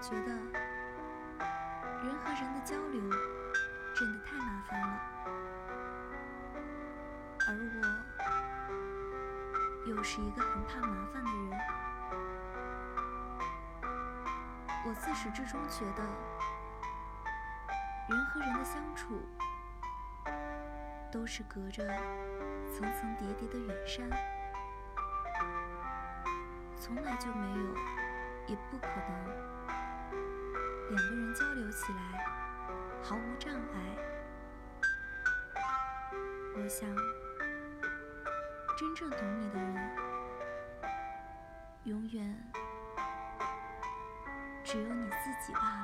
觉得人和人的交流真的太麻烦了，而我又是一个很怕麻烦的人。我自始至终觉得，人和人的相处都是隔着层层叠叠的远山，从来就没有，也不可能两个人交流起来毫无障碍。我想，真正懂你的人，永远。只有你自己吧。